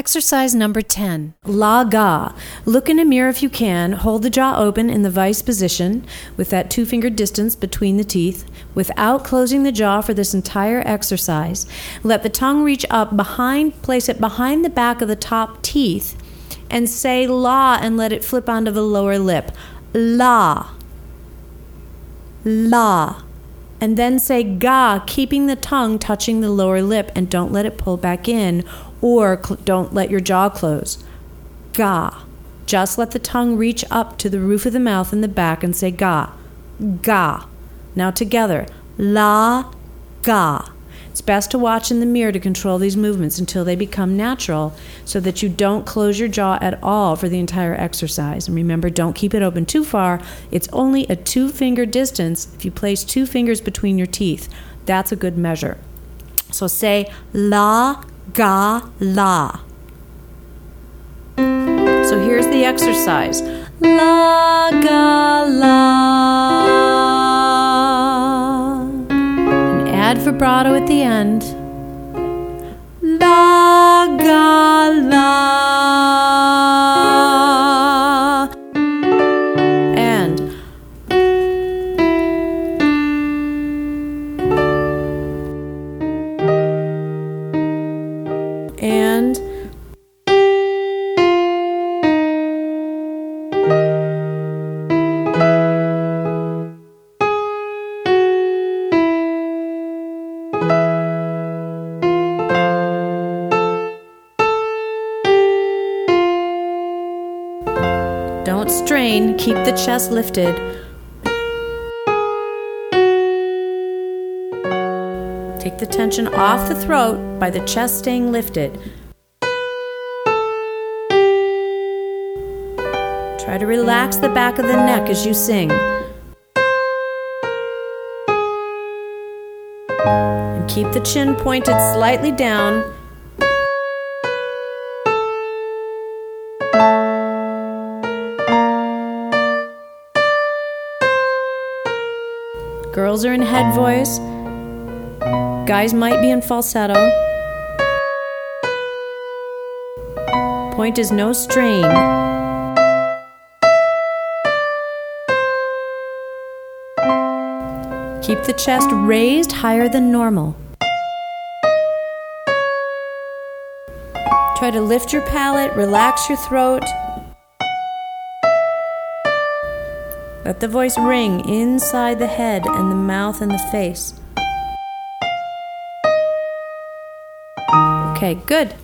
Exercise number 10. La Ga. Look in a mirror if you can. Hold the jaw open in the vice position with that two finger distance between the teeth without closing the jaw for this entire exercise. Let the tongue reach up behind, place it behind the back of the top teeth and say la and let it flip onto the lower lip. La. La. And then say ga, keeping the tongue touching the lower lip and don't let it pull back in or cl- don't let your jaw close. Ga. Just let the tongue reach up to the roof of the mouth and the back and say ga. Ga. Now together. La, ga. It's best to watch in the mirror to control these movements until they become natural so that you don't close your jaw at all for the entire exercise. And remember, don't keep it open too far. It's only a two finger distance if you place two fingers between your teeth. That's a good measure. So say la, ga, la. So here's the exercise la, ga, la. Add vibrato at the end. Don't strain, keep the chest lifted. Take the tension off the throat by the chest staying lifted. Try to relax the back of the neck as you sing. And keep the chin pointed slightly down. Girls are in head voice. Guys might be in falsetto. Point is no strain. Keep the chest raised higher than normal. Try to lift your palate, relax your throat. Let the voice ring inside the head and the mouth and the face. Okay, good.